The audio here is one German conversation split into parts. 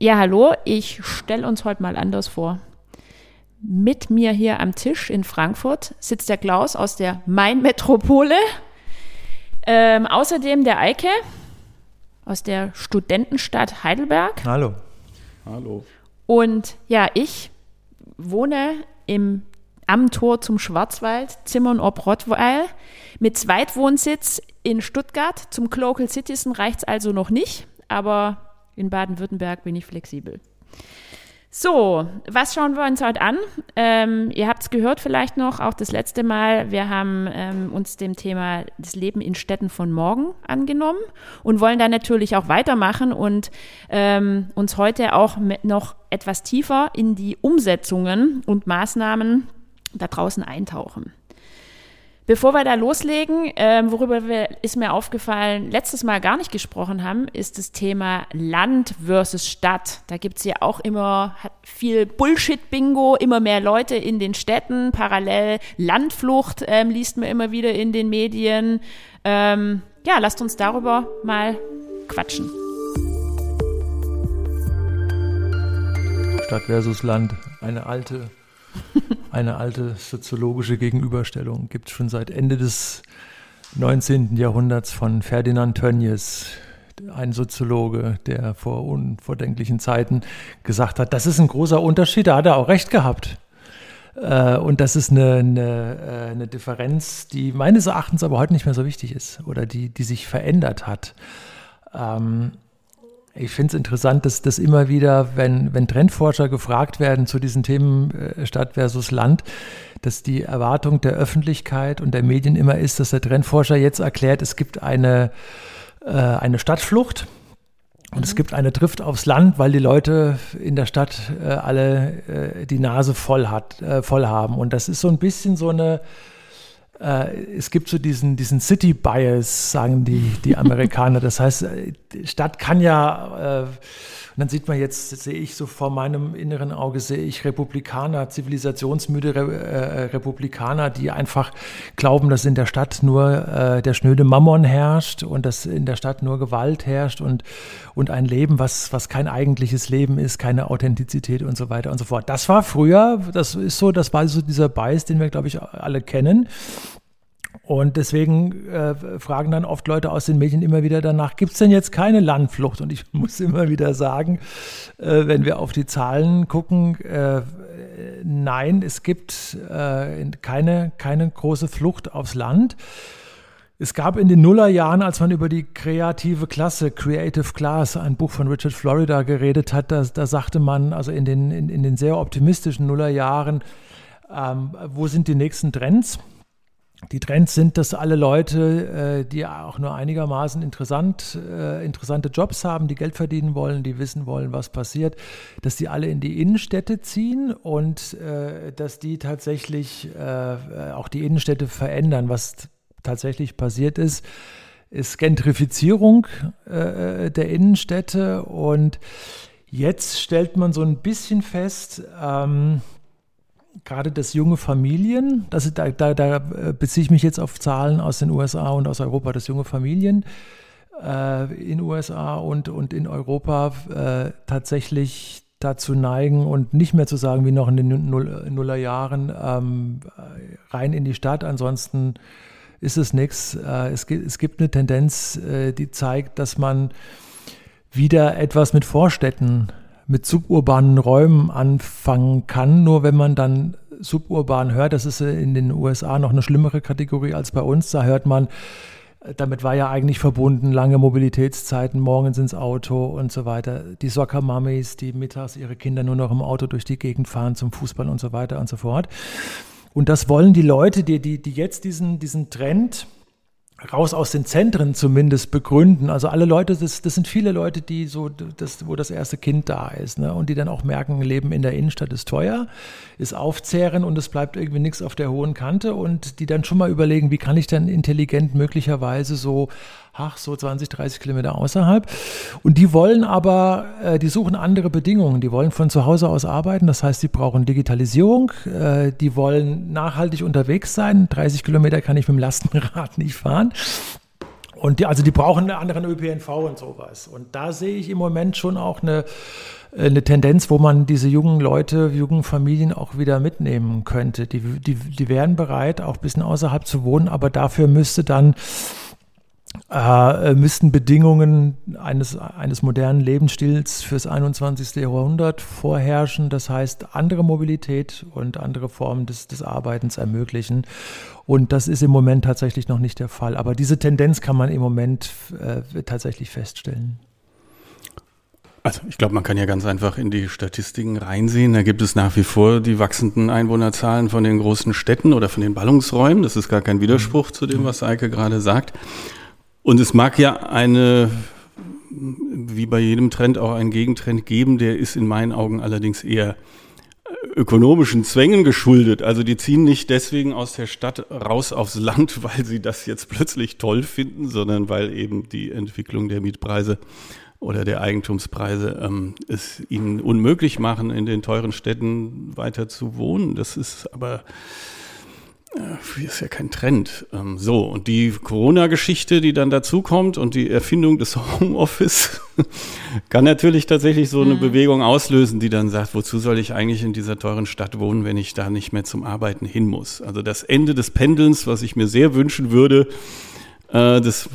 Ja, hallo, ich stelle uns heute mal anders vor. Mit mir hier am Tisch in Frankfurt sitzt der Klaus aus der Main-Metropole. Ähm, außerdem der Eike aus der Studentenstadt Heidelberg. Hallo. Hallo. Und ja, ich wohne im, am Tor zum Schwarzwald, Zimmern ob Rottweil, mit Zweitwohnsitz in Stuttgart. Zum Local Citizen reicht es also noch nicht, aber in Baden-Württemberg bin ich flexibel. So, was schauen wir uns heute an? Ähm, ihr habt es gehört vielleicht noch, auch das letzte Mal. Wir haben ähm, uns dem Thema das Leben in Städten von morgen angenommen und wollen da natürlich auch weitermachen und ähm, uns heute auch noch etwas tiefer in die Umsetzungen und Maßnahmen da draußen eintauchen. Bevor wir da loslegen, äh, worüber wir, ist mir aufgefallen, letztes Mal gar nicht gesprochen haben, ist das Thema Land versus Stadt. Da gibt es ja auch immer viel Bullshit-Bingo, immer mehr Leute in den Städten, parallel Landflucht ähm, liest man immer wieder in den Medien. Ähm, ja, lasst uns darüber mal quatschen. Stadt versus Land, eine alte eine alte soziologische Gegenüberstellung. Gibt es schon seit Ende des 19. Jahrhunderts von Ferdinand Tönnies, ein Soziologe, der vor unvordenklichen Zeiten gesagt hat, das ist ein großer Unterschied, da hat er auch recht gehabt. Äh, und das ist eine, eine, äh, eine, Differenz, die meines Erachtens aber heute nicht mehr so wichtig ist oder die, die sich verändert hat. Ähm, ich finde es interessant, dass das immer wieder, wenn, wenn Trendforscher gefragt werden zu diesen Themen äh, Stadt versus Land, dass die Erwartung der Öffentlichkeit und der Medien immer ist, dass der Trendforscher jetzt erklärt, es gibt eine, äh, eine Stadtflucht. Und mhm. es gibt eine Drift aufs Land, weil die Leute in der Stadt äh, alle äh, die Nase voll, hat, äh, voll haben. Und das ist so ein bisschen so eine, es gibt so diesen, diesen City Bias, sagen die, die Amerikaner. Das heißt, äh, Stadt kann ja, äh, und dann sieht man jetzt, sehe ich so vor meinem inneren Auge, sehe ich Republikaner, zivilisationsmüde Re äh, Republikaner, die einfach glauben, dass in der Stadt nur äh, der schnöde Mammon herrscht und dass in der Stadt nur Gewalt herrscht und, und ein Leben, was, was kein eigentliches Leben ist, keine Authentizität und so weiter und so fort. Das war früher, das ist so, das war so dieser Bias, den wir, glaube ich, alle kennen. Und deswegen äh, fragen dann oft Leute aus den Medien immer wieder danach, gibt es denn jetzt keine Landflucht? Und ich muss immer wieder sagen, äh, wenn wir auf die Zahlen gucken, äh, nein, es gibt äh, keine, keine große Flucht aufs Land. Es gab in den Nullerjahren, als man über die kreative Klasse, Creative Class, ein Buch von Richard Florida geredet hat, da, da sagte man, also in den, in, in den sehr optimistischen Nullerjahren, ähm, wo sind die nächsten Trends? Die Trends sind, dass alle Leute, äh, die auch nur einigermaßen interessant, äh, interessante Jobs haben, die Geld verdienen wollen, die wissen wollen, was passiert, dass die alle in die Innenstädte ziehen und äh, dass die tatsächlich auch die Innenstädte verändern. Was tatsächlich passiert ist, ist Gentrifizierung der Innenstädte und jetzt stellt man so ein bisschen fest, ähm, gerade das junge Familien, das, da, da, da äh, beziehe ich mich jetzt auf Zahlen aus den USA und aus Europa, dass junge Familien äh, in USA und, und in Europa äh, tatsächlich dazu neigen und nicht mehr zu sagen wie noch in den Null, Nullerjahren ähm, rein in die Stadt, ansonsten ist es nichts. Äh, es, gibt, es gibt eine Tendenz, äh, die zeigt, dass man wieder etwas mit Vorstädten mit suburbanen Räumen anfangen kann. Nur wenn man dann suburban hört, das ist in den USA noch eine schlimmere Kategorie als bei uns, da hört man, damit war ja eigentlich verbunden lange Mobilitätszeiten, morgens ins Auto und so weiter. Die Soccer-Mummies, die mittags ihre Kinder nur noch im Auto durch die Gegend fahren zum Fußball und so weiter und so fort. Und das wollen die Leute, die, die, die jetzt diesen, diesen Trend raus aus den Zentren zumindest begründen. Also alle Leute, das, das sind viele Leute, die so, das, wo das erste Kind da ist, ne? und die dann auch merken, Leben in der Innenstadt ist teuer, ist aufzehren und es bleibt irgendwie nichts auf der hohen Kante und die dann schon mal überlegen, wie kann ich denn intelligent möglicherweise so ach, so 20, 30 Kilometer außerhalb. Und die wollen aber, äh, die suchen andere Bedingungen. Die wollen von zu Hause aus arbeiten. Das heißt, die brauchen Digitalisierung. Äh, die wollen nachhaltig unterwegs sein. 30 Kilometer kann ich mit dem Lastenrad nicht fahren. Und die, also die brauchen einen anderen ÖPNV und sowas. Und da sehe ich im Moment schon auch eine, eine Tendenz, wo man diese jungen Leute, jungen Familien auch wieder mitnehmen könnte. Die, die, die wären bereit, auch ein bisschen außerhalb zu wohnen, aber dafür müsste dann äh, müssten Bedingungen eines, eines modernen Lebensstils fürs 21. Jahrhundert vorherrschen. Das heißt, andere Mobilität und andere Formen des, des Arbeitens ermöglichen. Und das ist im Moment tatsächlich noch nicht der Fall. Aber diese Tendenz kann man im Moment äh, tatsächlich feststellen. Also ich glaube, man kann ja ganz einfach in die Statistiken reinsehen. Da gibt es nach wie vor die wachsenden Einwohnerzahlen von den großen Städten oder von den Ballungsräumen. Das ist gar kein Widerspruch zu dem, was Eike gerade sagt. Und es mag ja eine, wie bei jedem Trend, auch einen Gegentrend geben, der ist in meinen Augen allerdings eher ökonomischen Zwängen geschuldet. Also die ziehen nicht deswegen aus der Stadt raus aufs Land, weil sie das jetzt plötzlich toll finden, sondern weil eben die Entwicklung der Mietpreise oder der Eigentumspreise ähm, es ihnen unmöglich machen, in den teuren Städten weiter zu wohnen. Das ist aber äh, ist ja kein Trend. Ähm, so, und die Corona-Geschichte, die dann dazukommt und die Erfindung des Homeoffice kann natürlich tatsächlich so eine mhm. Bewegung auslösen, die dann sagt, wozu soll ich eigentlich in dieser teuren Stadt wohnen, wenn ich da nicht mehr zum Arbeiten hin muss? Also das Ende des Pendelns, was ich mir sehr wünschen würde, äh, des,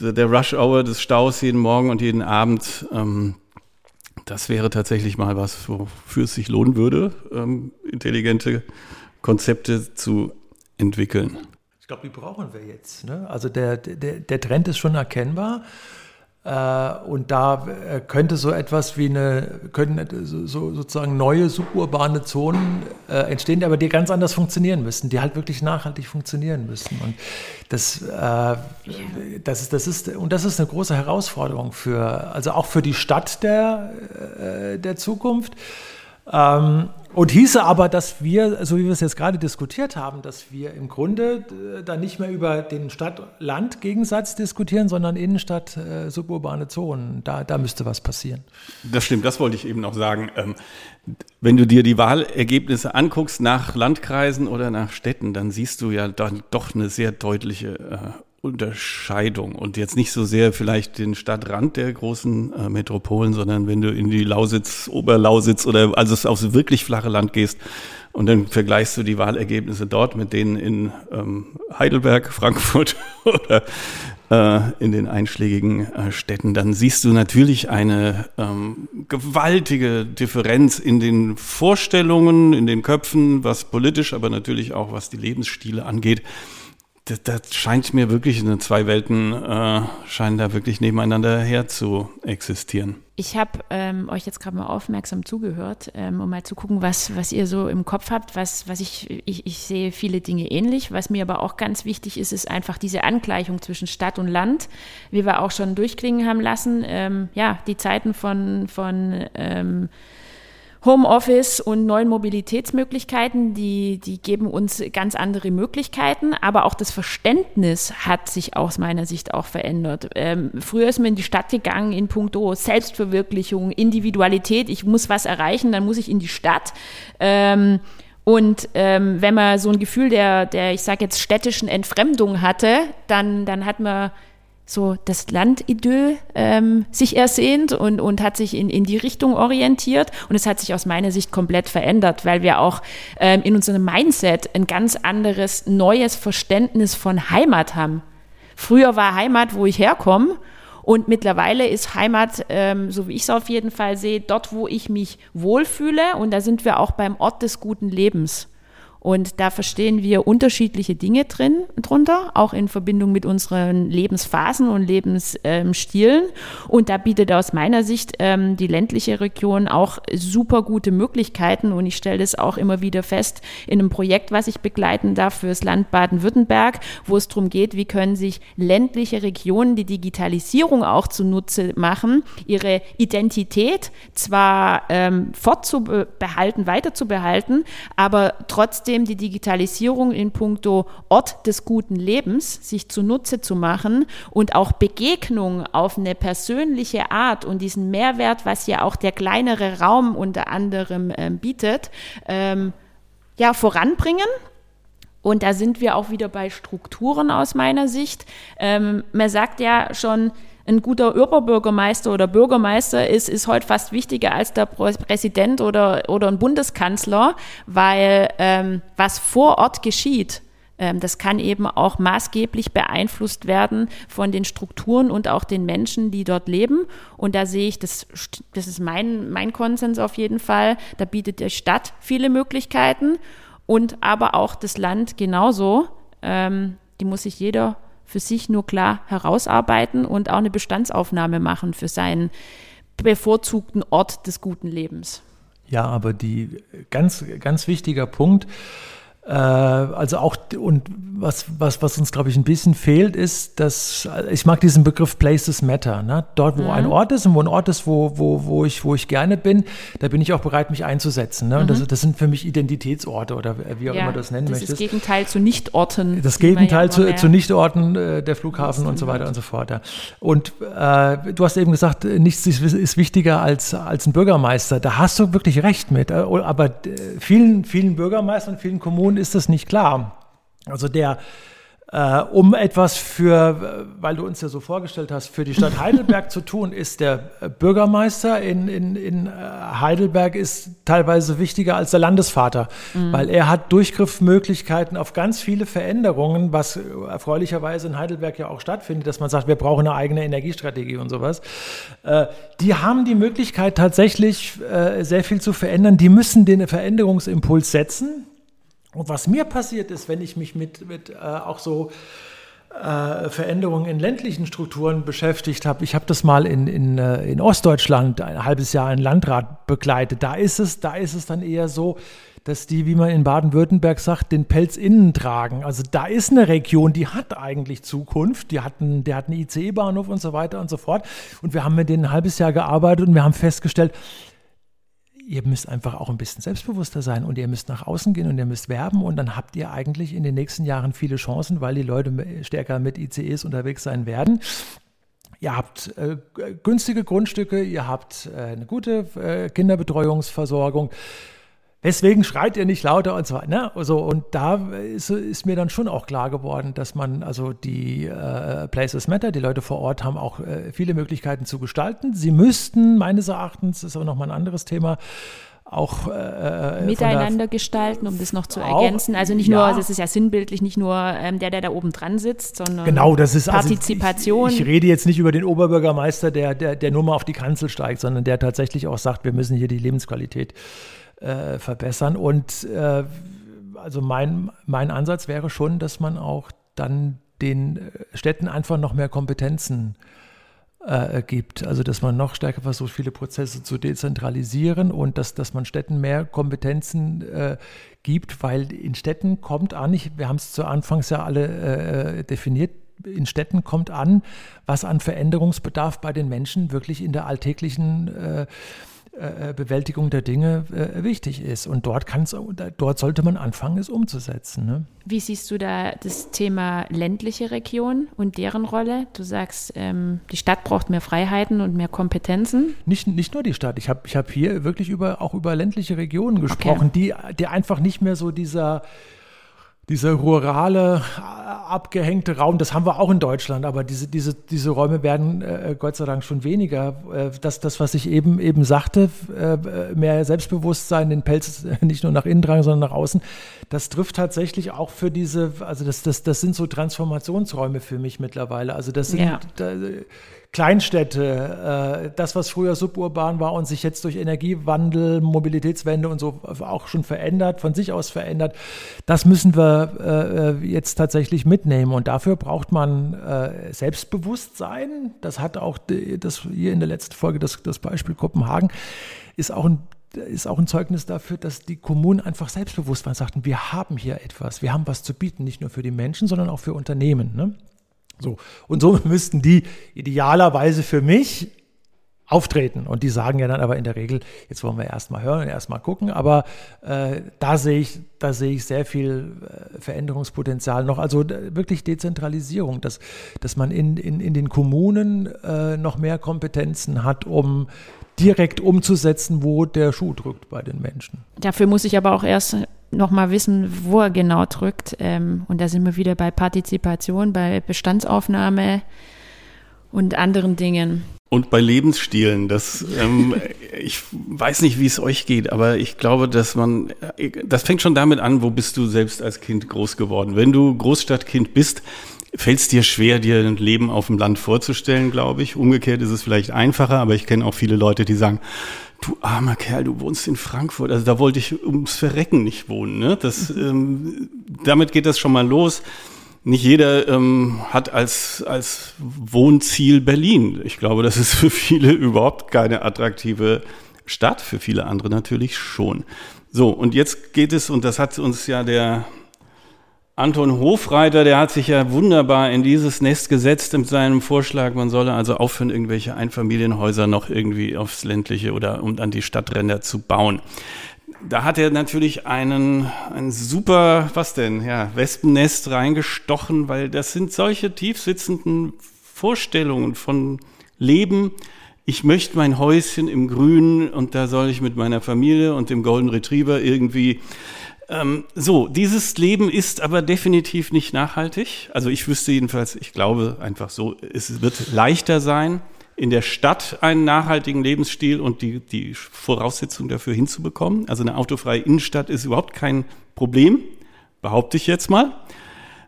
der Rush-Hour des Staus jeden Morgen und jeden Abend, ähm, das wäre tatsächlich mal was, wofür es sich lohnen würde, ähm, intelligente Konzepte zu entwickeln? Ich glaube, die brauchen wir jetzt. Ne? Also der, der, der Trend ist schon erkennbar. Äh, und da äh, könnte so etwas wie eine, können so, sozusagen neue suburbane Zonen äh, entstehen, aber die ganz anders funktionieren müssen, die halt wirklich nachhaltig funktionieren müssen. Und das, das, ist, das ist, und das ist eine große Herausforderung für, also auch für die Stadt der, der Zukunft. Ähm, und hieße aber, dass wir, so wie wir es jetzt gerade diskutiert haben, dass wir im Grunde äh, dann nicht mehr über den Stadt-Land-Gegensatz diskutieren, sondern Innenstadt, äh, suburbane Zonen. Da, da müsste was passieren. Das stimmt, das wollte ich eben noch sagen. Ähm, wenn du dir die Wahlergebnisse anguckst nach Landkreisen oder nach Städten, dann siehst du ja dann doch eine sehr deutliche äh, Unterscheidung. Und jetzt nicht so sehr vielleicht den Stadtrand der großen äh, Metropolen, sondern wenn du in die Lausitz, Oberlausitz oder also aufs wirklich flache Land gehst und dann vergleichst du die Wahlergebnisse dort mit denen in ähm, Heidelberg, Frankfurt oder äh, in den einschlägigen äh, Städten, dann siehst du natürlich eine ähm, gewaltige Differenz in den Vorstellungen, in den Köpfen, was politisch, aber natürlich auch was die Lebensstile angeht das, das scheint mir wirklich, in zwei Welten äh, scheinen da wirklich nebeneinander her zu existieren. Ich habe ähm, euch jetzt gerade mal aufmerksam zugehört, ähm, um mal zu gucken, was, was ihr so im Kopf habt. Was, was ich, ich, ich sehe viele Dinge ähnlich. Was mir aber auch ganz wichtig ist, ist einfach diese Angleichung zwischen Stadt und Land, wie wir auch schon durchklingen haben lassen. Ähm, ja, die Zeiten von, von ähm, Homeoffice und neuen Mobilitätsmöglichkeiten, die, die geben uns ganz andere Möglichkeiten, aber auch das Verständnis hat sich aus meiner Sicht auch verändert. Ähm, früher ist man in die Stadt gegangen in puncto Selbstverwirklichung, Individualität, ich muss was erreichen, dann muss ich in die Stadt. Ähm, und ähm, wenn man so ein Gefühl der, der ich sage jetzt, städtischen Entfremdung hatte, dann, dann hat man so das Landidyll ähm, sich ersehnt und, und hat sich in, in die Richtung orientiert. Und es hat sich aus meiner Sicht komplett verändert, weil wir auch ähm, in unserem Mindset ein ganz anderes, neues Verständnis von Heimat haben. Früher war Heimat, wo ich herkomme. Und mittlerweile ist Heimat, ähm, so wie ich es auf jeden Fall sehe, dort, wo ich mich wohlfühle. Und da sind wir auch beim Ort des guten Lebens. Und da verstehen wir unterschiedliche Dinge drin, drunter, auch in Verbindung mit unseren Lebensphasen und Lebensstilen. und da bietet aus meiner Sicht ähm, die ländliche Region auch super gute Möglichkeiten. Und ich stelle das auch immer wieder fest in einem Projekt, was ich begleiten darf für das Land Baden-Württemberg, wo es darum geht, wie können sich ländliche Regionen die Digitalisierung auch zunutze machen, ihre Identität zwar ähm, fortzubehalten, weiterzubehalten, aber trotzdem trotzdem die Digitalisierung in puncto Ort des guten Lebens sich zunutze zu machen und auch Begegnung auf eine persönliche Art und diesen Mehrwert, was ja auch der kleinere Raum unter anderem äh, bietet, ähm, ja, voranbringen Und da sind wir auch wieder bei Strukturen aus meiner Sicht. Ähm, man sagt ja schon, ein guter Oberbürgermeister oder Bürgermeister ist, ist heute fast wichtiger als der Präsident oder, oder ein Bundeskanzler, weil ähm, was vor Ort geschieht, ähm, das kann eben auch maßgeblich beeinflusst werden von den Strukturen und auch den Menschen, die dort leben. Und da sehe ich, das, das ist mein, mein Konsens auf jeden Fall, da bietet die Stadt viele Möglichkeiten und aber auch das Land genauso. Ähm, die muss sich jeder für sich nur klar herausarbeiten und auch eine Bestandsaufnahme machen für seinen bevorzugten Ort des guten Lebens. Ja, aber die ganz, ganz wichtiger Punkt, also auch, und was, was, was uns, glaube ich, ein bisschen fehlt, ist, dass, ich mag diesen Begriff Places Matter. Ne? Dort, wo mhm. ein Ort ist und wo ein Ort ist, wo, wo, wo, ich, wo ich gerne bin, da bin ich auch bereit, mich einzusetzen. Ne? Und mhm. das, das sind für mich Identitätsorte oder wie auch ja, immer du das nennen das möchtest. Das Gegenteil zu Nichtorten. Das Gegenteil ja zu, zu Nichtorten, äh, der Flughafen und so weiter und so fort. Ja. Und äh, du hast eben gesagt, nichts ist, wichtiger als, als ein Bürgermeister. Da hast du wirklich recht mit. Äh, aber äh, vielen, vielen Bürgermeistern, vielen Kommunen Kommunen ist das nicht klar. Also der, äh, um etwas für, weil du uns ja so vorgestellt hast, für die Stadt Heidelberg zu tun, ist der Bürgermeister in, in, in äh, Heidelberg ist teilweise wichtiger als der Landesvater, mhm. weil er hat Durchgriffsmöglichkeiten auf ganz viele Veränderungen, was erfreulicherweise in Heidelberg ja auch stattfindet, dass man sagt, wir brauchen eine eigene Energiestrategie und sowas. Äh, die haben die Möglichkeit tatsächlich äh, sehr viel zu verändern. Die müssen den Veränderungsimpuls setzen und was mir passiert ist, wenn ich mich mit, mit äh, auch so äh, Veränderungen in ländlichen Strukturen beschäftigt habe. Ich habe das mal in, in, äh, in Ostdeutschland ein halbes Jahr in Landrat begleitet. Da ist es, da ist es dann eher so, dass die, wie man in Baden-Württemberg sagt, den Pelz innen tragen. Also da ist eine Region, die hat eigentlich Zukunft, die hat einen, der hat einen ICE-Bahnhof und so weiter und so fort. Und wir haben mit denen ein halbes Jahr gearbeitet und wir haben festgestellt, ihr müsst einfach auch ein bisschen selbstbewusster sein und ihr müsst nach außen gehen und ihr müsst werben und dann habt ihr eigentlich in den nächsten Jahren viele Chancen, weil die Leute stärker mit ICEs unterwegs sein werden. Ihr habt äh, günstige Grundstücke, ihr habt äh, eine gute äh, Kinderbetreuungsversorgung. Deswegen schreit ihr nicht lauter und so weiter. Ne? Also, und da ist, ist, mir dann schon auch klar geworden, dass man, also die äh, Places Matter, die Leute vor Ort haben auch äh, viele Möglichkeiten zu gestalten. Sie müssten meines Erachtens, das ist aber nochmal ein anderes Thema, auch äh, äh miteinander gestalten, um das noch zu auch, ergänzen. Also nicht ja. nur, das ist ja sinnbildlich, nicht nur ähm, der, der da oben dran sitzt, sondern genau, das ist Partizipation. Also ich, ich, rede jetzt nicht über den Oberbürgermeister, der, der, der nur mal auf die Kanzel steigt, sondern der tatsächlich auch sagt, wir müssen hier die Lebensqualität äh, verbessern. Und äh, also mein, mein Ansatz wäre schon, dass man auch dann den Städten einfach noch mehr Kompetenzen äh, gibt. Also dass man noch stärker versucht, viele Prozesse zu dezentralisieren und dass, dass man Städten mehr Kompetenzen äh, gibt, weil in Städten kommt an, ich, wir haben es zu Anfangs ja alle äh, definiert, in Städten kommt an, was an Veränderungsbedarf bei den Menschen wirklich in der alltäglichen äh, äh, Bewältigung der Dinge äh, wichtig ist. Und dort, kann's, dort sollte man anfangen, es umzusetzen. Ne? Wie siehst du da das Thema ländliche Region und deren Rolle? Du sagst, ähm, die Stadt braucht mehr Freiheiten und mehr Kompetenzen. Nicht, nicht nur die Stadt. Ich habe ich hab hier wirklich über, auch über ländliche Regionen gesprochen, okay. die, die einfach nicht mehr so dieser dieser rurale, abgehängte Raum, das haben wir auch in Deutschland, aber diese, diese, diese Räume werden äh, Gott sei Dank schon weniger. Äh, das, das, was ich eben, eben sagte, äh, mehr Selbstbewusstsein, den Pelz nicht nur nach innen tragen, sondern nach außen, das trifft tatsächlich auch für diese, also das, das, das sind so Transformationsräume für mich mittlerweile. Also das sind, ja. da, Kleinstädte, äh, das, was früher suburban war und sich jetzt durch Energiewandel, Mobilitätswende und so auch schon verändert, von sich aus verändert, das müssen wir äh, jetzt tatsächlich mitnehmen. Und dafür braucht man äh, Selbstbewusstsein. Das hat auch das hier in der letzten Folge das, das Beispiel Kopenhagen, ist auch ein ist auch ein Zeugnis dafür, dass die Kommunen einfach selbstbewusst waren und sagten, wir haben hier etwas, wir haben was zu bieten, nicht nur für die Menschen, sondern auch für Unternehmen. Ne? So. Und so müssten die idealerweise für mich auftreten. Und die sagen ja dann aber in der Regel, jetzt wollen wir erstmal hören, erstmal gucken. Aber äh, da sehe ich, da sehe ich sehr viel äh, Veränderungspotenzial noch. Also wirklich Dezentralisierung, dass, dass man in, in, in den Kommunen äh, noch mehr Kompetenzen hat, um direkt umzusetzen, wo der Schuh drückt bei den Menschen. Dafür muss ich aber auch erst nochmal wissen, wo er genau drückt. Ähm, und da sind wir wieder bei Partizipation, bei Bestandsaufnahme und anderen Dingen. Und bei Lebensstilen, das, ähm, ich weiß nicht, wie es euch geht, aber ich glaube, dass man, das fängt schon damit an, wo bist du selbst als Kind groß geworden. Wenn du Großstadtkind bist, fällt es dir schwer, dir ein Leben auf dem Land vorzustellen, glaube ich. Umgekehrt ist es vielleicht einfacher, aber ich kenne auch viele Leute, die sagen, du armer Kerl, du wohnst in Frankfurt. Also da wollte ich ums Verrecken nicht wohnen. Ne? Das, ähm, damit geht das schon mal los. Nicht jeder ähm, hat als, als Wohnziel Berlin. Ich glaube, das ist für viele überhaupt keine attraktive Stadt, für viele andere natürlich schon. So, und jetzt geht es, und das hat uns ja der Anton Hofreiter, der hat sich ja wunderbar in dieses Nest gesetzt mit seinem Vorschlag, man solle also aufhören, irgendwelche Einfamilienhäuser noch irgendwie aufs ländliche oder um an die Stadtränder zu bauen. Da hat er natürlich einen, ein super, was denn, ja, Wespennest reingestochen, weil das sind solche tiefsitzenden Vorstellungen von Leben. Ich möchte mein Häuschen im Grünen und da soll ich mit meiner Familie und dem Golden Retriever irgendwie ähm, so, dieses Leben ist aber definitiv nicht nachhaltig. Also ich wüsste jedenfalls, ich glaube einfach so, es wird leichter sein, in der Stadt einen nachhaltigen Lebensstil und die, die Voraussetzungen dafür hinzubekommen. Also eine autofreie Innenstadt ist überhaupt kein Problem, behaupte ich jetzt mal.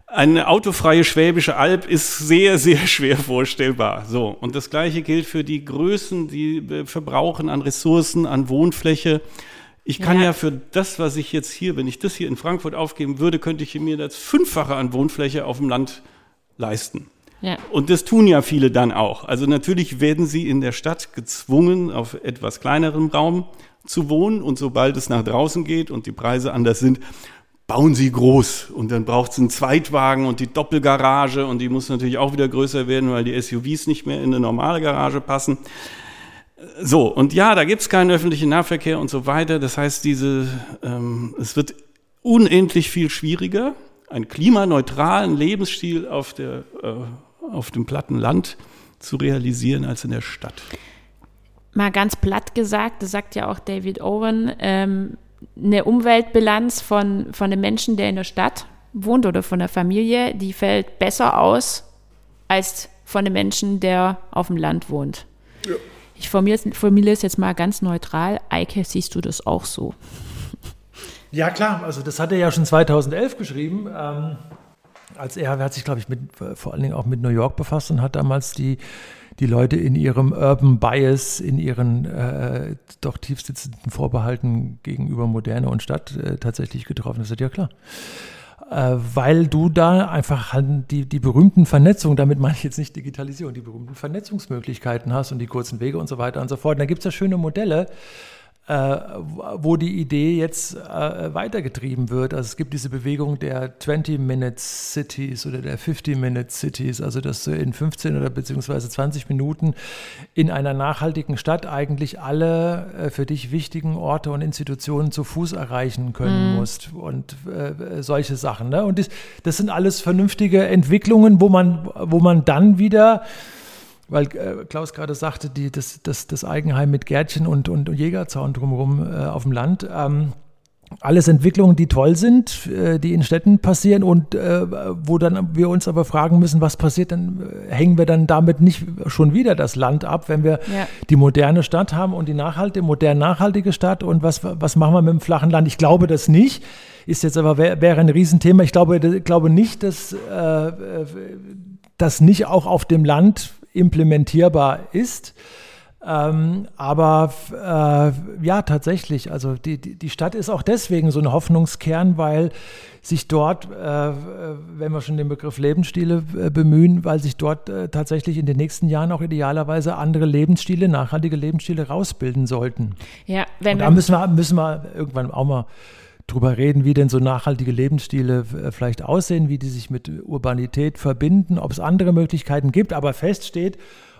Eine autofreie Schwäbische Alb ist sehr, sehr schwer vorstellbar. So. Und das Gleiche gilt für die Größen, die verbrauchen an Ressourcen, an Wohnfläche. Ich kann ja. ja. für das, was ich jetzt hier, wenn ich das hier in Frankfurt aufgeben würde, könnte ich mir das Fünffache an Wohnfläche auf dem Land leisten. Ja. Und das tun ja viele dann auch. Also natürlich werden sie in der Stadt gezwungen, auf etwas kleinerem Raum zu wohnen. Und sobald es nach draußen geht und die Preise anders sind, bauen sie groß. Und dann braucht es einen Zweitwagen und die Doppelgarage. Und die muss natürlich auch wieder größer werden, weil die SUVs nicht mehr in eine normale Garage passen. So, und ja, da gibt es keinen öffentlichen Nahverkehr und so weiter. Das heißt, diese, ähm, es wird unendlich viel schwieriger, einen klimaneutralen Lebensstil auf, der, äh, auf dem platten Land zu realisieren als in der Stadt. Mal ganz platt gesagt, das sagt ja auch David Owen, ähm, eine Umweltbilanz von, von einem Menschen, der in der Stadt wohnt oder von der Familie, die fällt besser aus als von einem Menschen, der auf dem Land wohnt. Ja. Ich formuliere es jetzt mal ganz neutral. Eike, siehst du das auch so? Ja, klar. Also, das hat er ja schon 2011 geschrieben. Ähm, als er, er hat sich, glaube ich, mit, vor allen Dingen auch mit New York befasst und hat damals die, die Leute in ihrem Urban Bias, in ihren äh, doch tiefsitzenden Vorbehalten gegenüber Moderne und Stadt äh, tatsächlich getroffen. Das ist ja klar äh, weil du da einfach halt die, die berühmten Vernetzungen, damit meine ich jetzt nicht Digitalisierung, die berühmten Vernetzungsmöglichkeiten hast und die kurzen Wege und so weiter und so fort. Und da gibt es ja schöne Modelle, äh, wo die Idee jetzt äh, weitergetrieben wird. Also es gibt diese Bewegung der 20-Minute-Cities oder der 50-Minute-Cities, also dass du in 15 oder beziehungsweise 20 Minuten in einer nachhaltigen Stadt eigentlich alle äh, für dich wichtigen Orte und Institutionen zu Fuß erreichen können mhm. musst und äh, solche Sachen. Ne? Und das, das sind alles vernünftige Entwicklungen, wo man, wo man dann wieder weil äh, Klaus gerade sagte, die, das, das, das Eigenheim mit Gärtchen und, und, Jägerzaun drumherum äh, auf dem Land. Ähm, alles Entwicklungen, die toll sind, äh, die in Städten passieren und äh, wo dann wir uns aber fragen müssen, was passiert, dann äh, hängen wir dann damit nicht schon wieder das Land ab, wenn wir ja. die moderne Stadt haben und die nachhaltige, modern nachhaltige Stadt und was, was machen wir mit dem flachen Land? Ich glaube das nicht. Ist jetzt aber wäre ein Riesenthema. Ich glaube, glaube nicht, dass äh, das nicht auch auf dem Land implementierbar ist. Ähm, aber äh, ja, tatsächlich, also die, die Stadt ist auch deswegen so ein Hoffnungskern, weil sich dort, äh, wenn wir schon den Begriff Lebensstile äh, bemühen, weil sich dort äh, tatsächlich in den nächsten Jahren auch idealerweise andere Lebensstile, nachhaltige Lebensstile rausbilden sollten. Ja, wenn Und da müssen wir, müssen wir irgendwann auch mal drüber reden, wie denn so nachhaltige Lebensstile äh, vielleicht aussehen, wie die sich mit Urbanität verbinden, ob es andere Möglichkeiten gibt. Aber fest steht,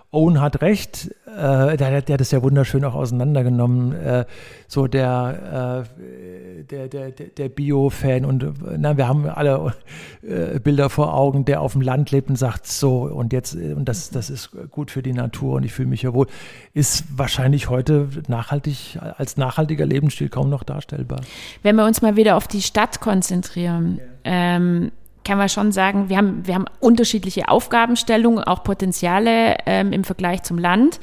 Owen hat recht, äh, der, der hat es ja wunderschön auch auseinandergenommen, äh, so der, äh, der, der, der Bio-Fan und na, wir haben alle äh, Bilder vor Augen, der auf dem Land lebt und sagt so und jetzt, und das, das ist gut für die Natur und ich fühle mich ja wohl, ist wahrscheinlich heute nachhaltig, als nachhaltiger Lebensstil kaum noch darstellbar. Wenn wir uns mal wieder auf die Stadt konzentrieren, ja. ähm, kann man schon sagen, wir haben, wir haben unterschiedliche Aufgabenstellungen, auch Potenziale ähm, im Vergleich zum Land.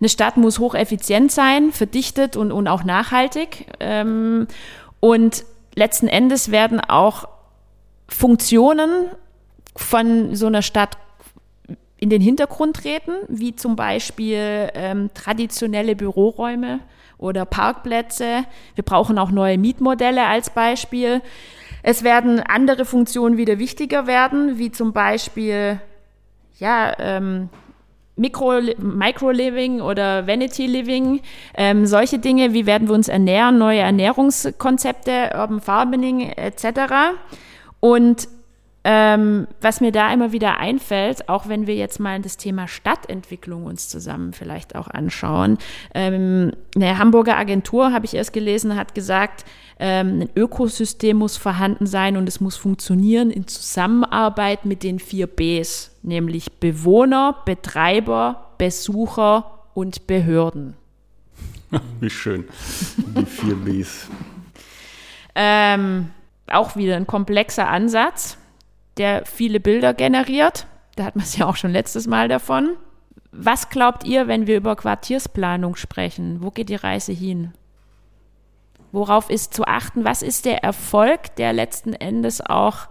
Eine Stadt muss hocheffizient sein, verdichtet und, und auch nachhaltig. Ähm, und letzten Endes werden auch Funktionen von so einer Stadt in den Hintergrund treten, wie zum Beispiel ähm, traditionelle Büroräume oder Parkplätze. Wir brauchen auch neue Mietmodelle als Beispiel. Es werden andere Funktionen wieder wichtiger werden, wie zum Beispiel ja, ähm, Micro-Living oder Vanity-Living, ähm, solche Dinge, wie werden wir uns ernähren, neue Ernährungskonzepte, Urban Farming etc. Und ähm, was mir da immer wieder einfällt, auch wenn wir jetzt mal das Thema Stadtentwicklung uns zusammen vielleicht auch anschauen. Ähm, eine Hamburger Agentur, habe ich erst gelesen, hat gesagt, ähm, ein Ökosystem muss vorhanden sein und es muss funktionieren in Zusammenarbeit mit den vier Bs, nämlich Bewohner, Betreiber, Besucher und Behörden. Wie schön. Die vier Bs. Ähm, auch wieder ein komplexer Ansatz der viele Bilder generiert. Da hat man es ja auch schon letztes Mal davon. Was glaubt ihr, wenn wir über Quartiersplanung sprechen? Wo geht die Reise hin? Worauf ist zu achten? Was ist der Erfolg, der letzten Endes auch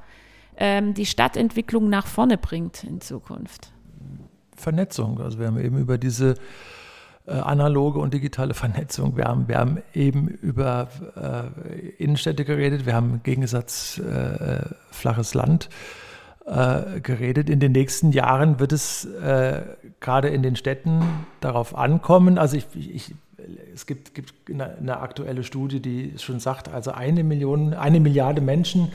ähm, die Stadtentwicklung nach vorne bringt in Zukunft? Vernetzung. Also wir haben eben über diese analoge und digitale Vernetzung. Wir haben, wir haben eben über äh, Innenstädte geredet, wir haben im Gegensatz äh, flaches Land äh, geredet. In den nächsten Jahren wird es äh, gerade in den Städten darauf ankommen. Also ich, ich, es gibt, gibt eine, eine, aktuelle Studie, die schon sagt, also eine Million, eine Milliarde Menschen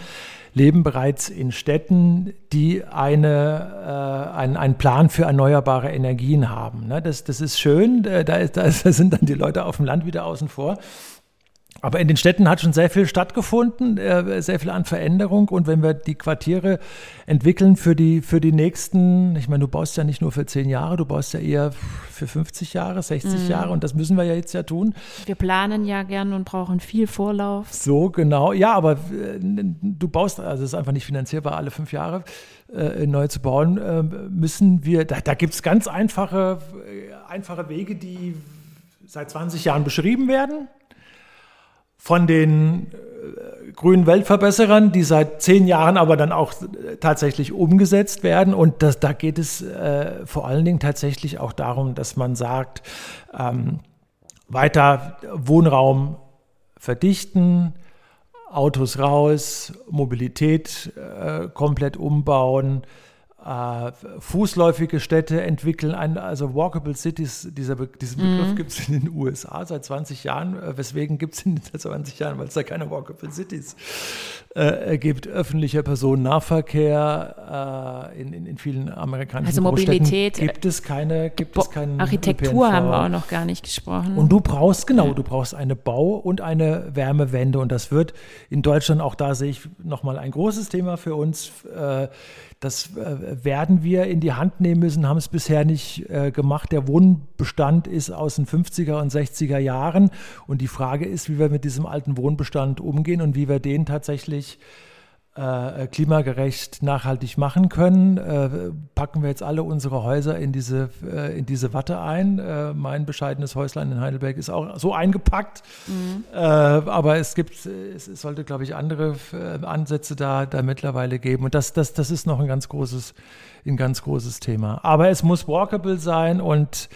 leben bereits in Städten, die eine, äh, einen, einen Plan für erneuerbare Energien haben. Ne? Das, das ist schön, da, da, da sind dann die Leute auf dem Land wieder außen vor. Aber in den Städten hat schon sehr viel stattgefunden, äh, sehr viel an Veränderung. Und wenn wir die Quartiere entwickeln für die, für die nächsten, ich meine, du baust ja nicht nur für zehn Jahre, du baust ja eher für 50 Jahre, 60 mhm. Jahre. Und das müssen wir ja jetzt ja tun. Wir planen ja gern und brauchen viel Vorlauf. So, genau. Ja, aber äh, du baust, also es ist einfach nicht finanzierbar, alle fünf Jahre äh, neu zu bauen, äh, müssen wir, da, da gibt es ganz einfache, einfache Wege, die seit 20 Jahren beschrieben werden von den äh, grünen Weltverbesserern, die seit zehn Jahren aber dann auch äh, tatsächlich umgesetzt werden. Und das, da geht es äh, vor allen Dingen tatsächlich auch darum, dass man sagt, ähm, weiter Wohnraum verdichten, Autos raus, Mobilität äh, komplett umbauen, äh, fußläufige Städte entwickeln, ein, also Walkable Cities, dieser Be diesen Begriff mhm. gibt es in den USA seit 20 Jahren. Äh, weswegen gibt es in den 20 Jahren? Weil es da keine Walkable Cities äh, gibt. Öffentlicher Personennahverkehr äh, in, in, in, vielen amerikanischen Also Mobilität. Gibt es keine, gibt es keinen Architektur haben wir auch noch gar nicht gesprochen. Und du brauchst, genau, du brauchst eine Bau- und eine Wärmewende. Und das wird in Deutschland, auch da sehe ich nochmal ein großes Thema für uns, äh, das äh, werden wir in die Hand nehmen müssen, haben es bisher nicht äh, gemacht. Der Wohnbestand ist aus den 50er und 60er Jahren. Und die Frage ist, wie wir mit diesem alten Wohnbestand umgehen und wie wir den tatsächlich äh, klimagerecht nachhaltig machen können, äh, packen wir jetzt alle unsere Häuser in diese, äh, in diese Watte ein. Äh, mein bescheidenes Häuslein in Heidelberg ist auch so eingepackt. Mhm. Äh, aber es gibt, es, es sollte, glaube ich, andere äh, Ansätze da, da mittlerweile geben. Und das, das, das ist noch ein ganz großes, ein ganz großes Thema. Aber es muss walkable sein und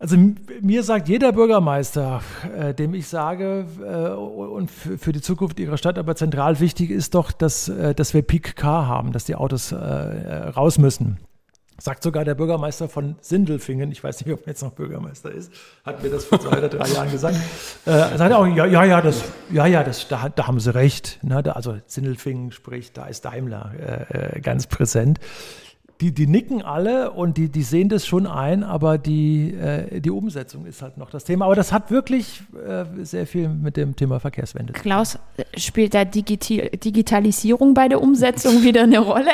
also mir sagt jeder Bürgermeister, äh, dem ich sage, äh, und für, die Zukunft ihrer Stadt aber zentral wichtig ist doch, dass, äh, dass wir Peak Car haben, dass die Autos äh, raus müssen. Sagt sogar der Bürgermeister von Sindelfingen, ich weiß nicht, ob er jetzt noch Bürgermeister ist, hat mir das vor zwei oder drei Jahren gesagt. Äh, sagt auch, ja, ja, ja, das, ja, ja, das, da, da haben sie recht. Ne? Da, also Sindelfingen spricht, da ist Daimler äh, ganz präsent die, die nicken alle und die, die sehen das schon ein, aber die, äh, die Umsetzung ist halt noch das Thema. Aber das hat wirklich äh, sehr viel mit dem Thema Verkehrswende. Klaus, spielt da Digiti Digitalisierung bei der Umsetzung wieder eine Rolle?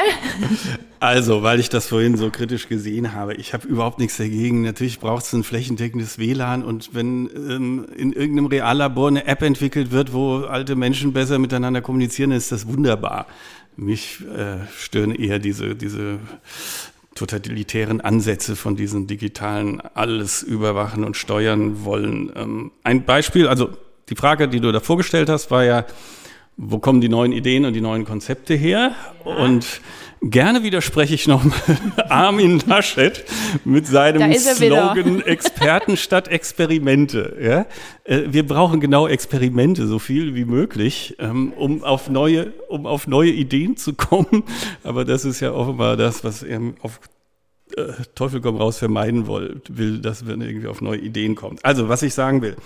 Also, weil ich das vorhin so kritisch gesehen habe, ich habe überhaupt nichts dagegen. Natürlich braucht es ein flächendeckendes WLAN und wenn ähm, in irgendeinem Reallabor eine App entwickelt wird, wo alte Menschen besser miteinander kommunizieren, ist das wunderbar. Mich äh, stören eher diese, diese totalitären Ansätze von diesen digitalen alles überwachen und steuern wollen. Ähm, ein Beispiel, also die Frage, die du da vorgestellt hast, war ja, wo kommen die neuen Ideen und die neuen Konzepte her? Ja. Und Gerne widerspreche ich noch Armin Laschet mit seinem Slogan Experten statt Experimente. Ja? Äh, wir brauchen genau Experimente, so viel wie möglich, ähm, um auf neue, um auf neue Ideen zu kommen. Aber das ist ja offenbar das, was er auf äh, Teufel komm raus vermeiden will, dass man irgendwie auf neue Ideen kommt. Also, was ich sagen will.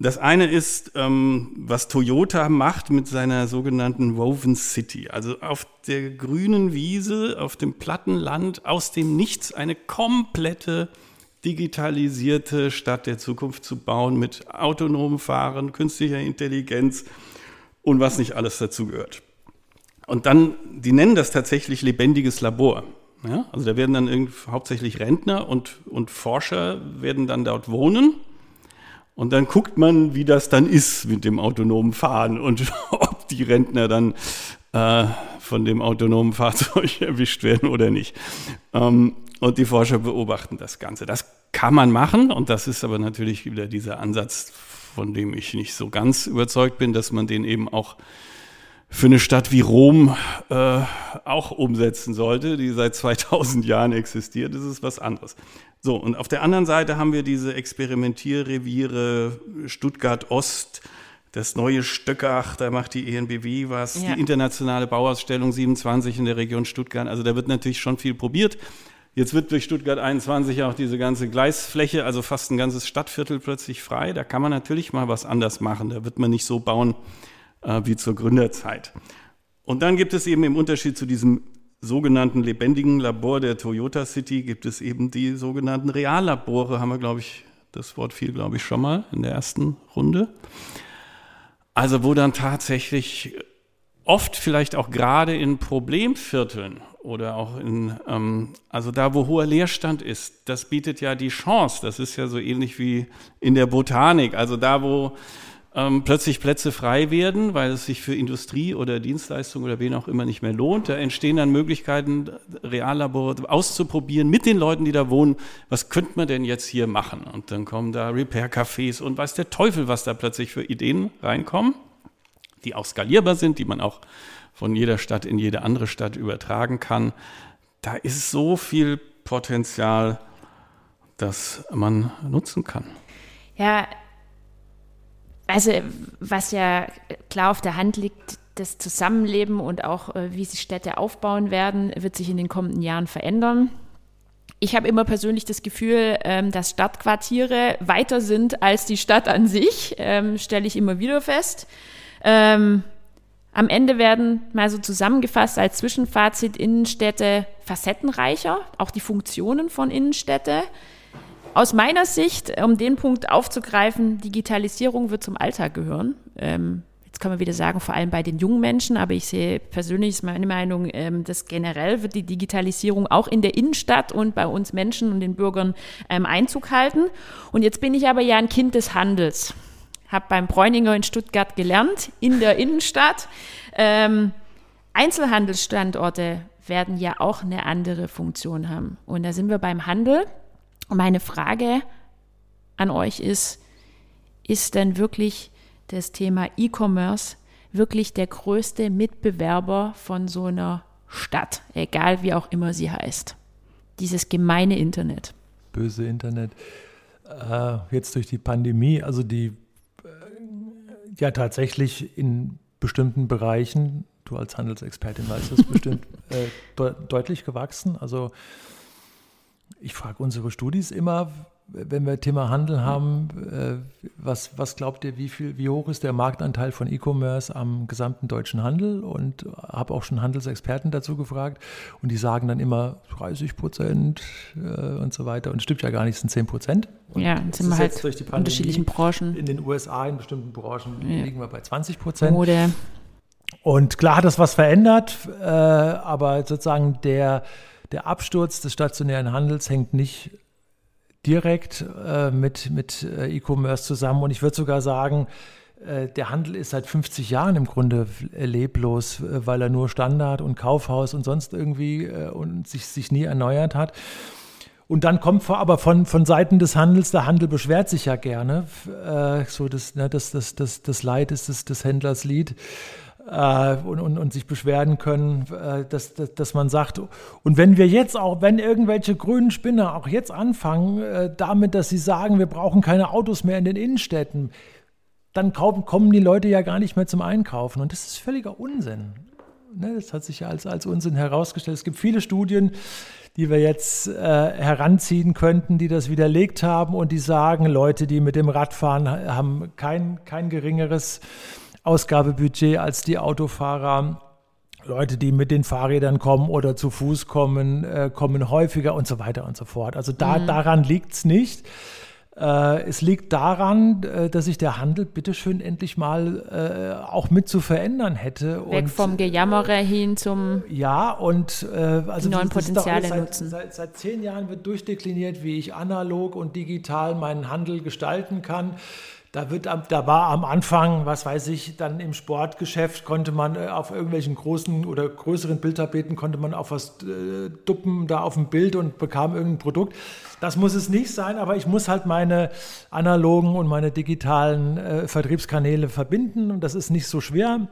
Das eine ist, ähm, was Toyota macht mit seiner sogenannten Woven City. Also auf der grünen Wiese, auf dem platten Land, aus dem Nichts eine komplette digitalisierte Stadt der Zukunft zu bauen mit autonomem Fahren, künstlicher Intelligenz und was nicht alles dazu gehört. Und dann, die nennen das tatsächlich lebendiges Labor. Ja? Also da werden dann hauptsächlich Rentner und, und Forscher werden dann dort wohnen und dann guckt man, wie das dann ist mit dem autonomen Fahren und ob die Rentner dann äh, von dem autonomen Fahrzeug erwischt werden oder nicht. Ähm, und die Forscher beobachten das Ganze. Das kann man machen und das ist aber natürlich wieder dieser Ansatz, von dem ich nicht so ganz überzeugt bin, dass man den eben auch für eine Stadt wie Rom äh, auch umsetzen sollte, die seit 2000 Jahren existiert. Ist was anderes. So, und auf der anderen Seite haben wir diese Experimentierreviere Stuttgart Ost, das neue Stöckach, da macht die ENBW was, ja. die internationale Bauausstellung 27 in der Region Stuttgart. Also da wird natürlich schon viel probiert. Jetzt wird durch Stuttgart 21 auch diese ganze Gleisfläche, also fast ein ganzes Stadtviertel plötzlich frei. Da kann man natürlich mal was anders machen. Da wird man nicht so bauen äh, wie zur Gründerzeit. Und dann gibt es eben im Unterschied zu diesem sogenannten lebendigen Labor der Toyota City gibt es eben die sogenannten Reallabore, haben wir, glaube ich, das Wort fiel, glaube ich, schon mal in der ersten Runde. Also wo dann tatsächlich oft vielleicht auch gerade in Problemvierteln oder auch in, ähm, also da, wo hoher Leerstand ist, das bietet ja die Chance. Das ist ja so ähnlich wie in der Botanik. Also da, wo ähm, plötzlich Plätze frei werden, weil es sich für Industrie oder Dienstleistungen oder wen auch immer nicht mehr lohnt. Da entstehen dann Möglichkeiten, Reallabore auszuprobieren mit den Leuten, die da wohnen. Was könnte man denn jetzt hier machen? Und dann kommen da Repair-Cafés und weiß der Teufel, was da plötzlich für Ideen reinkommen, die auch skalierbar sind, die man auch von jeder Stadt in jede andere Stadt übertragen kann. Da ist so viel Potenzial, das man nutzen kann. Ja, also was ja klar auf der Hand liegt, das Zusammenleben und auch äh, wie sich Städte aufbauen werden, wird sich in den kommenden Jahren verändern. Ich habe immer persönlich das Gefühl, ähm, dass Stadtquartiere weiter sind als die Stadt an sich, ähm, stelle ich immer wieder fest. Ähm, am Ende werden mal so zusammengefasst als Zwischenfazit Innenstädte facettenreicher, auch die Funktionen von Innenstädte. Aus meiner Sicht, um den Punkt aufzugreifen, Digitalisierung wird zum Alltag gehören. Ähm, jetzt kann man wieder sagen, vor allem bei den jungen Menschen, aber ich sehe persönlich, ist meine Meinung, ähm, dass generell wird die Digitalisierung auch in der Innenstadt und bei uns Menschen und den Bürgern ähm, Einzug halten. Und jetzt bin ich aber ja ein Kind des Handels. Habe beim Bräuninger in Stuttgart gelernt, in der Innenstadt. Ähm, Einzelhandelsstandorte werden ja auch eine andere Funktion haben. Und da sind wir beim Handel. Meine Frage an euch ist, ist denn wirklich das Thema E-Commerce wirklich der größte Mitbewerber von so einer Stadt, egal wie auch immer sie heißt? Dieses gemeine Internet. Böse Internet. Äh, jetzt durch die Pandemie, also die äh, ja tatsächlich in bestimmten Bereichen, du als Handelsexpertin weißt das bestimmt, äh, de deutlich gewachsen. Also ich frage unsere Studis immer, wenn wir Thema Handel haben, äh, was, was glaubt ihr, wie, viel, wie hoch ist der Marktanteil von E-Commerce am gesamten deutschen Handel? Und habe auch schon Handelsexperten dazu gefragt. Und die sagen dann immer 30 Prozent äh, und so weiter. Und stimmt ja gar nicht, es sind 10 Prozent. Ja, jetzt sind wir halt durch die unterschiedlichen Branchen. In den USA, in bestimmten Branchen ja. liegen wir bei 20 Prozent. Mode. Und klar hat das was verändert, äh, aber sozusagen der, der Absturz des stationären Handels hängt nicht direkt äh, mit, mit äh, E-Commerce zusammen. Und ich würde sogar sagen, äh, der Handel ist seit 50 Jahren im Grunde leblos, äh, weil er nur Standard und Kaufhaus und sonst irgendwie äh, und sich, sich nie erneuert hat. Und dann kommt aber von, von Seiten des Handels, der Handel beschwert sich ja gerne. Äh, so das, ne, das, das, das, das Leid ist des, des Händlers Lied äh, und, und, und, sich beschweren können, äh, dass, dass, dass, man sagt, und wenn wir jetzt auch, wenn irgendwelche grünen Spinner auch jetzt anfangen, äh, damit, dass sie sagen, wir brauchen keine Autos mehr in den Innenstädten, dann kommen die Leute ja gar nicht mehr zum Einkaufen. Und das ist völliger Unsinn. Ne, das hat sich ja als, als Unsinn herausgestellt. Es gibt viele Studien, die wir jetzt äh, heranziehen könnten, die das widerlegt haben und die sagen, Leute, die mit dem Rad fahren, haben kein, kein geringeres Ausgabebudget als die Autofahrer. Leute, die mit den Fahrrädern kommen oder zu Fuß kommen, äh, kommen häufiger und so weiter und so fort. Also da, mhm. daran liegt es nicht. Äh, es liegt daran, äh, dass sich der Handel bitteschön endlich mal äh, auch mit zu verändern hätte. Weg und, vom Gejammere hin zum ja und äh, also neuen Potenziale seit, nutzen. Seit, seit, zehn Jahren wird durchdekliniert, wie ich analog und digital meinen Handel gestalten kann. Da, wird, da war am Anfang, was weiß ich, dann im Sportgeschäft konnte man äh, auf irgendwelchen großen oder größeren Bildtapeten konnte man auf was äh, duppen da auf dem Bild und bekam irgendein Produkt. Das muss es nicht sein, aber ich muss halt meine analogen und meine digitalen äh, Vertriebskanäle verbinden und das ist nicht so schwer.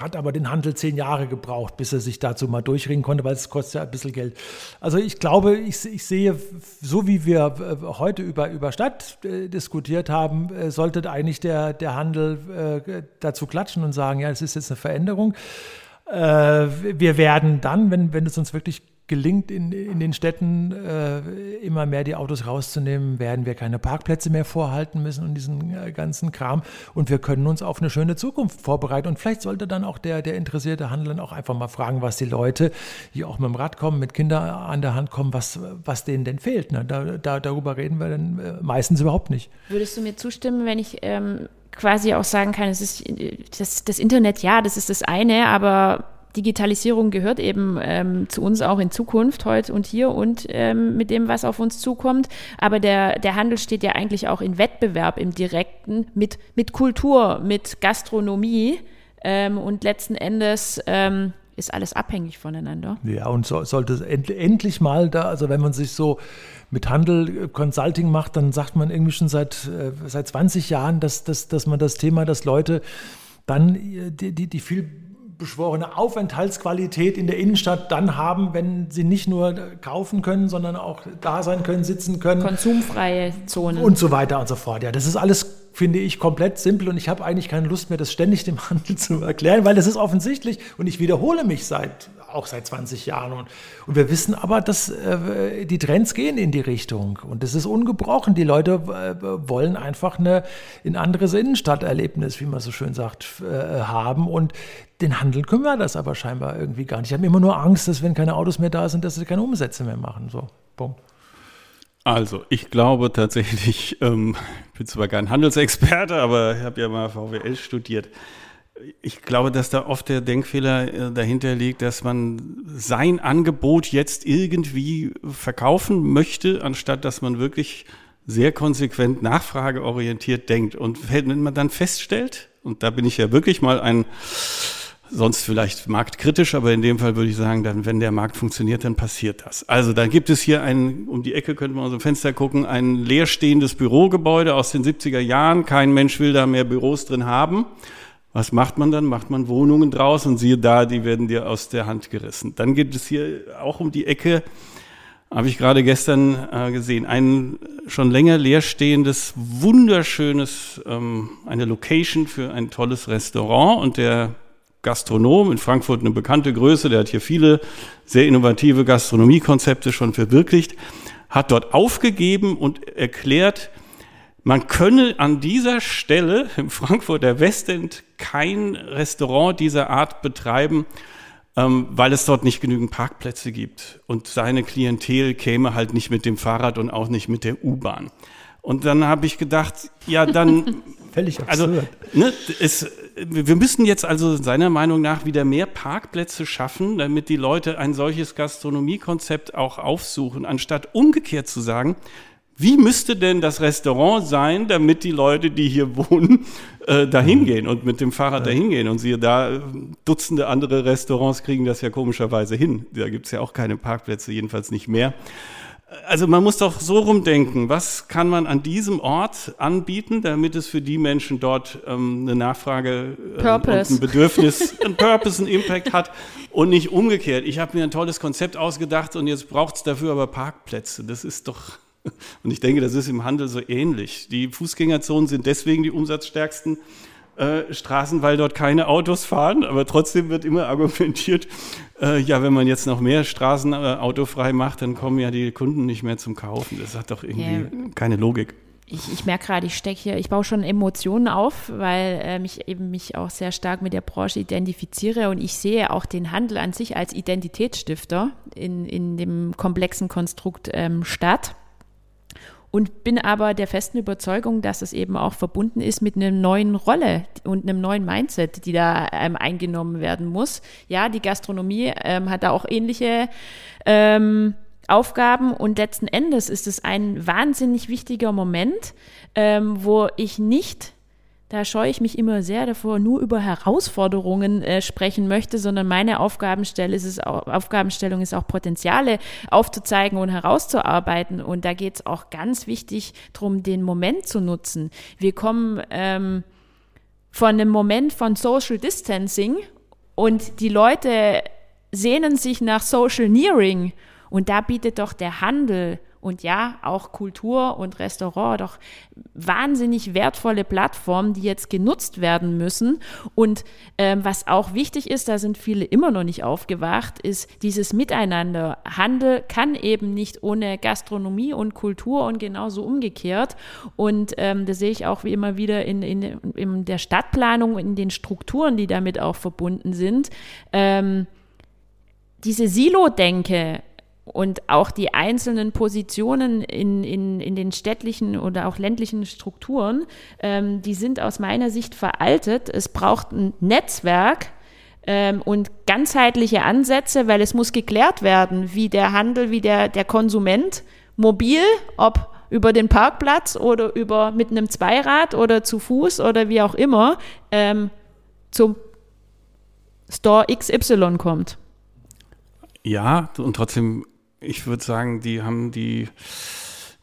Hat aber den Handel zehn Jahre gebraucht, bis er sich dazu mal durchringen konnte, weil es kostet ja ein bisschen Geld. Also ich glaube, ich, ich sehe, so wie wir äh, heute über, über Stadt äh, diskutiert haben, äh, sollte eigentlich der, der Handel äh, dazu klatschen und sagen, ja, es ist jetzt eine Veränderung. Äh, wir werden dann, wenn, wenn es uns wirklich gelingt, in, in den Städten äh, immer mehr die Autos rauszunehmen, werden wir keine Parkplätze mehr vorhalten müssen und diesen äh, ganzen Kram. Und wir können uns auf eine schöne Zukunft vorbereiten. Und vielleicht sollte dann auch der, der interessierte Handel dann auch einfach mal fragen, was die Leute, die auch mit dem Rad kommen, mit Kindern an der Hand kommen, was, was denen denn fehlt. Ne? Da, da, darüber reden wir dann äh, meistens überhaupt nicht. Würdest du mir zustimmen, wenn ich ähm, quasi auch sagen kann, es ist das, das Internet, ja, das ist das eine, aber Digitalisierung gehört eben ähm, zu uns auch in Zukunft, heute und hier und ähm, mit dem, was auf uns zukommt. Aber der, der Handel steht ja eigentlich auch in Wettbewerb im Direkten mit, mit Kultur, mit Gastronomie ähm, und letzten Endes ähm, ist alles abhängig voneinander. Ja, und so, sollte es end, endlich mal da, also wenn man sich so mit Handel äh, Consulting macht, dann sagt man irgendwie schon seit, äh, seit 20 Jahren, dass, dass, dass man das Thema, dass Leute dann äh, die, die, die viel beschworene Aufenthaltsqualität in der Innenstadt dann haben, wenn sie nicht nur kaufen können, sondern auch da sein können, sitzen können. Konsumfreie Zonen. Und so weiter und so fort. Ja, das ist alles, finde ich, komplett simpel und ich habe eigentlich keine Lust mehr, das ständig dem Handel zu erklären, weil das ist offensichtlich und ich wiederhole mich seit auch seit 20 Jahren. Und, und wir wissen aber, dass äh, die Trends gehen in die Richtung. Und das ist ungebrochen. Die Leute äh, wollen einfach eine, ein anderes Innenstadterlebnis, wie man so schön sagt, äh, haben. Und den Handel kümmert das aber scheinbar irgendwie gar nicht. Ich habe immer nur Angst, dass wenn keine Autos mehr da sind, dass sie keine Umsätze mehr machen. So, bumm. Also, ich glaube tatsächlich, ähm, ich bin zwar kein Handelsexperte, aber ich habe ja mal VWL studiert ich glaube, dass da oft der Denkfehler äh, dahinter liegt, dass man sein Angebot jetzt irgendwie verkaufen möchte, anstatt dass man wirklich sehr konsequent nachfrageorientiert denkt. Und wenn man dann feststellt, und da bin ich ja wirklich mal ein, sonst vielleicht marktkritisch, aber in dem Fall würde ich sagen, dann, wenn der Markt funktioniert, dann passiert das. Also dann gibt es hier ein, um die Ecke könnte man aus dem Fenster gucken, ein leerstehendes Bürogebäude aus den 70er Jahren. Kein Mensch will da mehr Büros drin haben. Was macht man dann? Macht man Wohnungen draus und siehe da, die werden dir aus der Hand gerissen. Dann gibt es hier auch um die Ecke, habe ich gerade gestern äh, gesehen, ein schon länger leerstehendes, wunderschönes, ähm, eine Location für ein tolles Restaurant und der Gastronom in Frankfurt eine bekannte Größe, der hat hier viele sehr innovative Gastronomiekonzepte schon verwirklicht hat dort aufgegeben und erklärt, man könne an dieser Stelle im Frankfurter Westend kein Restaurant dieser Art betreiben, ähm, weil es dort nicht genügend Parkplätze gibt. Und seine Klientel käme halt nicht mit dem Fahrrad und auch nicht mit der U-Bahn. Und dann habe ich gedacht, ja, dann. Völlig absurd. Also, ne, es, wir müssen jetzt also seiner Meinung nach wieder mehr Parkplätze schaffen, damit die Leute ein solches Gastronomiekonzept auch aufsuchen, anstatt umgekehrt zu sagen, wie müsste denn das Restaurant sein, damit die Leute, die hier wohnen, äh, dahin gehen und mit dem Fahrrad ja. dahin gehen? Und siehe da, Dutzende andere Restaurants kriegen das ja komischerweise hin. Da gibt's ja auch keine Parkplätze, jedenfalls nicht mehr. Also man muss doch so rumdenken, was kann man an diesem Ort anbieten, damit es für die Menschen dort ähm, eine Nachfrage äh, und ein Bedürfnis, ein Purpose, ein Impact hat und nicht umgekehrt. Ich habe mir ein tolles Konzept ausgedacht und jetzt braucht es dafür aber Parkplätze. Das ist doch und ich denke, das ist im Handel so ähnlich. Die Fußgängerzonen sind deswegen die umsatzstärksten äh, Straßen, weil dort keine Autos fahren, aber trotzdem wird immer argumentiert, äh, ja, wenn man jetzt noch mehr Straßen äh, autofrei macht, dann kommen ja die Kunden nicht mehr zum Kaufen. Das hat doch irgendwie yeah. keine Logik. Ich, ich merke gerade, ich stecke hier, ich baue schon Emotionen auf, weil äh, ich eben mich auch sehr stark mit der Branche identifiziere und ich sehe auch den Handel an sich als Identitätsstifter in, in dem komplexen Konstrukt ähm, Stadt und bin aber der festen Überzeugung, dass es eben auch verbunden ist mit einer neuen Rolle und einem neuen Mindset, die da ähm, eingenommen werden muss. Ja, die Gastronomie ähm, hat da auch ähnliche ähm, Aufgaben und letzten Endes ist es ein wahnsinnig wichtiger Moment, ähm, wo ich nicht da scheue ich mich immer sehr davor, nur über Herausforderungen äh, sprechen möchte, sondern meine Aufgabenstellung ist, es auch, Aufgabenstellung ist auch Potenziale aufzuzeigen und herauszuarbeiten. Und da geht es auch ganz wichtig darum, den Moment zu nutzen. Wir kommen ähm, von einem Moment von Social Distancing und die Leute sehnen sich nach Social Nearing. Und da bietet doch der Handel und ja, auch Kultur und Restaurant, doch wahnsinnig wertvolle Plattformen, die jetzt genutzt werden müssen. Und ähm, was auch wichtig ist, da sind viele immer noch nicht aufgewacht, ist dieses Miteinander. Handel kann eben nicht ohne Gastronomie und Kultur und genauso umgekehrt. Und ähm, das sehe ich auch wie immer wieder in, in, in der Stadtplanung, in den Strukturen, die damit auch verbunden sind. Ähm, diese Silo-Denke, und auch die einzelnen Positionen in, in, in den städtlichen oder auch ländlichen Strukturen, ähm, die sind aus meiner Sicht veraltet. Es braucht ein Netzwerk ähm, und ganzheitliche Ansätze, weil es muss geklärt werden, wie der Handel, wie der, der Konsument mobil, ob über den Parkplatz oder über mit einem Zweirad oder zu Fuß oder wie auch immer, ähm, zum Store XY kommt. Ja, und trotzdem ich würde sagen, die haben die,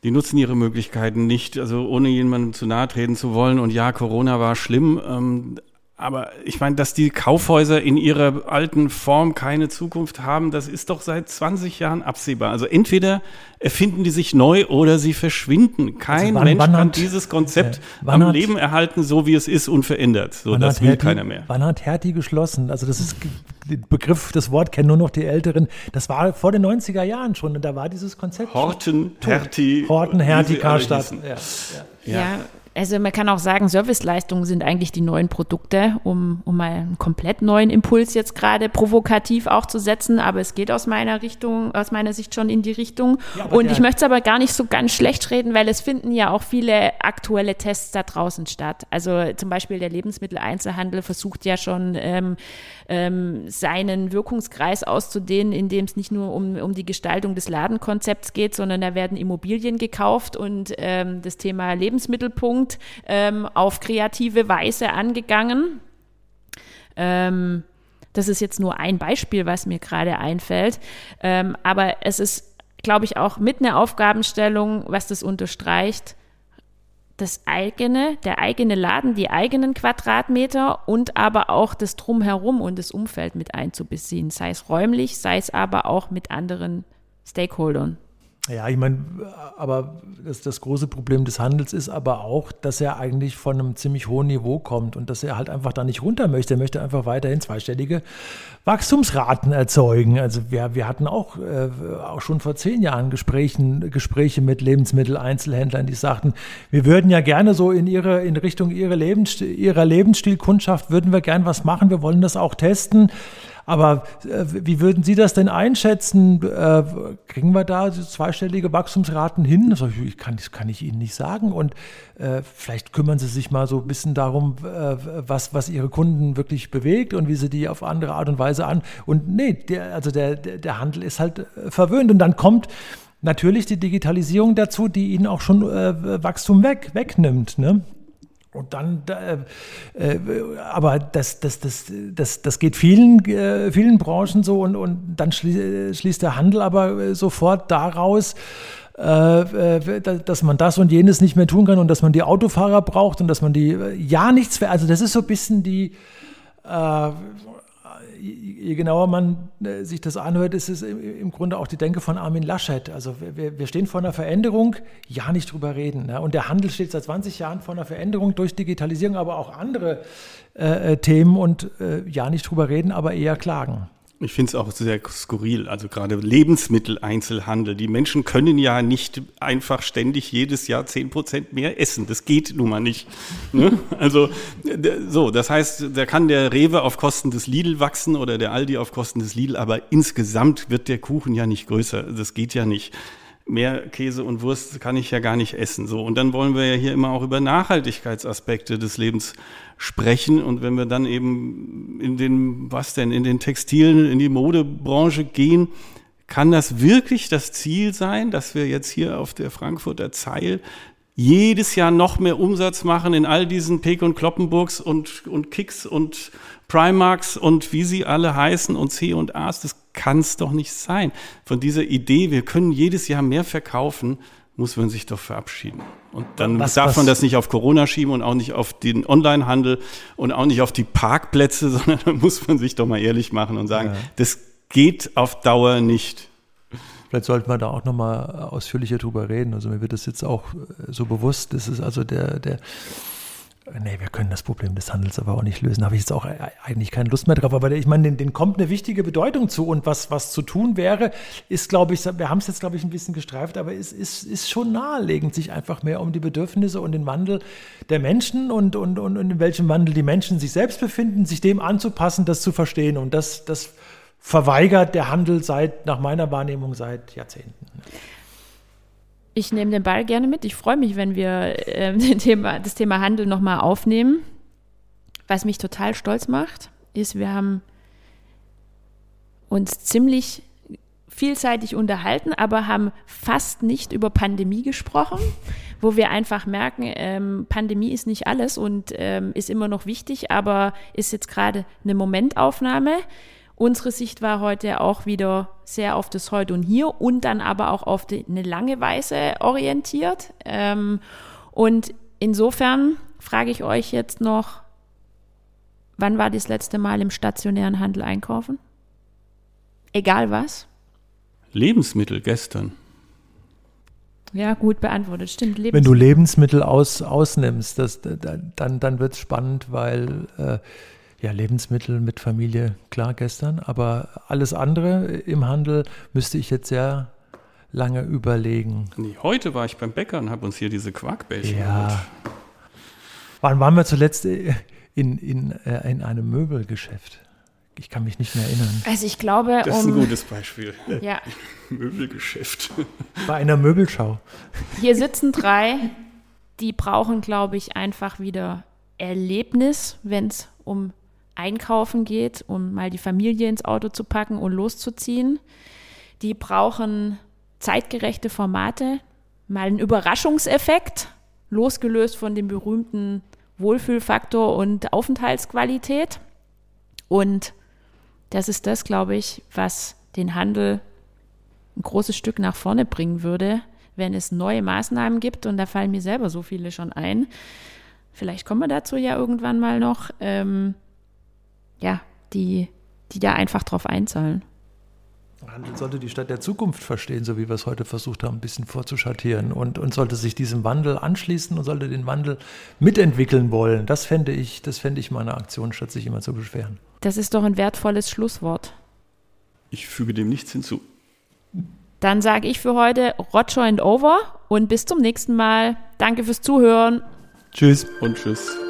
die nutzen ihre Möglichkeiten nicht, also ohne jemandem zu nahe treten zu wollen. Und ja, Corona war schlimm, ähm, aber ich meine, dass die Kaufhäuser in ihrer alten Form keine Zukunft haben, das ist doch seit 20 Jahren absehbar. Also entweder erfinden die sich neu oder sie verschwinden. Kein also wann, Mensch wann kann hat, dieses Konzept äh, am hat, Leben erhalten, so wie es ist, unverändert. So, das will Hertie, keiner mehr. Wann hat Hertie geschlossen? Also das ist Begriff, das Wort kennen nur noch die Älteren. Das war vor den 90er Jahren schon und da war dieses Konzept. Horten, Hertie. Horten, Hertie, Karstadt. Ja, ja. ja. ja. Also man kann auch sagen, Serviceleistungen sind eigentlich die neuen Produkte, um, um mal einen komplett neuen Impuls jetzt gerade provokativ auch zu setzen. Aber es geht aus meiner Richtung, aus meiner Sicht schon in die Richtung. Ja, und ich möchte es aber gar nicht so ganz schlecht reden, weil es finden ja auch viele aktuelle Tests da draußen statt. Also zum Beispiel der Lebensmitteleinzelhandel versucht ja schon ähm, ähm, seinen Wirkungskreis auszudehnen, indem es nicht nur um, um die Gestaltung des Ladenkonzepts geht, sondern da werden Immobilien gekauft und ähm, das Thema Lebensmittelpunkt Punkt ähm, auf kreative Weise angegangen. Ähm, das ist jetzt nur ein Beispiel, was mir gerade einfällt. Ähm, aber es ist, glaube ich, auch mit einer Aufgabenstellung, was das unterstreicht, das eigene, der eigene Laden, die eigenen Quadratmeter und aber auch das Drumherum und das Umfeld mit einzubeziehen, sei es räumlich, sei es aber auch mit anderen Stakeholdern. Ja, ich meine, aber das, das große Problem des Handels ist aber auch, dass er eigentlich von einem ziemlich hohen Niveau kommt und dass er halt einfach da nicht runter möchte. Er möchte einfach weiterhin zweistellige Wachstumsraten erzeugen. Also wir, wir hatten auch, äh, auch schon vor zehn Jahren Gesprächen, Gespräche mit Lebensmitteleinzelhändlern, die sagten, wir würden ja gerne so in ihre, in Richtung ihrer, Lebensstil, ihrer Lebensstilkundschaft würden wir gern was machen. Wir wollen das auch testen. Aber äh, wie würden Sie das denn einschätzen? Äh, kriegen wir da zweistellige Wachstumsraten hin? Das, kann, das kann ich Ihnen nicht sagen. Und äh, vielleicht kümmern Sie sich mal so ein bisschen darum, äh, was, was Ihre Kunden wirklich bewegt und wie Sie die auf andere Art und Weise an. Und nee, der, also der, der Handel ist halt äh, verwöhnt. Und dann kommt natürlich die Digitalisierung dazu, die ihnen auch schon äh, Wachstum weg, wegnimmt. Ne? Und dann, äh, äh, aber das, das, das, das, das geht vielen, äh, vielen Branchen so und, und dann schlie schließt der Handel aber sofort daraus, äh, äh, dass man das und jenes nicht mehr tun kann und dass man die Autofahrer braucht und dass man die äh, ja nichts, also das ist so ein bisschen die, je genauer man äh, sich das anhört, ist es im Grunde auch die Denke von Armin Laschet. Also wir, wir stehen vor einer Veränderung, ja nicht drüber reden. Ne? Und der Handel steht seit 20 Jahren vor einer Veränderung durch Digitalisierung, aber auch andere äh, äh, Themen und äh, ja nicht drüber reden, aber eher klagen. Ich finde es auch sehr skurril, also gerade Lebensmitteleinzelhandel. Die Menschen können ja nicht einfach ständig jedes Jahr zehn Prozent mehr essen. Das geht nun mal nicht. Ne? Also so, das heißt, da kann der Rewe auf Kosten des Lidl wachsen oder der Aldi auf Kosten des Lidl, aber insgesamt wird der Kuchen ja nicht größer. Das geht ja nicht mehr Käse und Wurst kann ich ja gar nicht essen. So. Und dann wollen wir ja hier immer auch über Nachhaltigkeitsaspekte des Lebens sprechen. Und wenn wir dann eben in den, was denn, in den Textilen, in die Modebranche gehen, kann das wirklich das Ziel sein, dass wir jetzt hier auf der Frankfurter Zeil jedes Jahr noch mehr Umsatz machen in all diesen Peek und Kloppenburgs und, und Kicks und Primarks und wie sie alle heißen und C und A's, das kann es doch nicht sein. Von dieser Idee, wir können jedes Jahr mehr verkaufen, muss man sich doch verabschieden. Und dann was, darf was? man das nicht auf Corona schieben und auch nicht auf den Onlinehandel und auch nicht auf die Parkplätze, sondern da muss man sich doch mal ehrlich machen und sagen, ja. das geht auf Dauer nicht. Vielleicht sollten wir da auch nochmal ausführlicher drüber reden. Also mir wird das jetzt auch so bewusst, das ist also der, der Nee, wir können das Problem des Handels aber auch nicht lösen. Da habe ich jetzt auch eigentlich keine Lust mehr drauf. Aber ich meine, denen, denen kommt eine wichtige Bedeutung zu. Und was, was zu tun wäre, ist, glaube ich, wir haben es jetzt, glaube ich, ein bisschen gestreift, aber es ist, ist schon naheliegend, sich einfach mehr um die Bedürfnisse und den Wandel der Menschen und, und, und, und in welchem Wandel die Menschen sich selbst befinden, sich dem anzupassen, das zu verstehen. Und das, das verweigert der Handel seit, nach meiner Wahrnehmung, seit Jahrzehnten. Ich nehme den Ball gerne mit. Ich freue mich, wenn wir äh, Thema, das Thema Handel nochmal aufnehmen. Was mich total stolz macht, ist, wir haben uns ziemlich vielseitig unterhalten, aber haben fast nicht über Pandemie gesprochen, wo wir einfach merken, ähm, Pandemie ist nicht alles und ähm, ist immer noch wichtig, aber ist jetzt gerade eine Momentaufnahme. Unsere Sicht war heute auch wieder sehr auf das Heute und Hier und dann aber auch auf die, eine lange Weise orientiert. Ähm, und insofern frage ich euch jetzt noch, wann war das letzte Mal im stationären Handel einkaufen? Egal was? Lebensmittel gestern. Ja, gut beantwortet, stimmt. Lebensmittel. Wenn du Lebensmittel aus, ausnimmst, das, dann, dann wird es spannend, weil äh, ja, Lebensmittel mit Familie, klar, gestern. Aber alles andere im Handel müsste ich jetzt sehr lange überlegen. Nee, heute war ich beim Bäcker und habe uns hier diese Quarkbällchen ja. Geholt. Wann waren wir zuletzt in, in, äh, in einem Möbelgeschäft? Ich kann mich nicht mehr erinnern. Also ich glaube, das ist ein gutes Beispiel. Ja. Möbelgeschäft. Bei einer Möbelschau. Hier sitzen drei, die brauchen, glaube ich, einfach wieder Erlebnis, wenn es um einkaufen geht, um mal die Familie ins Auto zu packen und loszuziehen. Die brauchen zeitgerechte Formate, mal einen Überraschungseffekt, losgelöst von dem berühmten Wohlfühlfaktor und Aufenthaltsqualität. Und das ist das, glaube ich, was den Handel ein großes Stück nach vorne bringen würde, wenn es neue Maßnahmen gibt. Und da fallen mir selber so viele schon ein. Vielleicht kommen wir dazu ja irgendwann mal noch. Ähm, ja, die, die da einfach drauf einzahlen. Handel sollte die Stadt der Zukunft verstehen, so wie wir es heute versucht haben, ein bisschen vorzuschattieren und, und sollte sich diesem Wandel anschließen und sollte den Wandel mitentwickeln wollen. Das fände ich, das fände ich meine Aktion, statt sich immer zu beschweren. Das ist doch ein wertvolles Schlusswort. Ich füge dem nichts hinzu. Dann sage ich für heute Roger and Over und bis zum nächsten Mal. Danke fürs Zuhören. Tschüss. Und tschüss.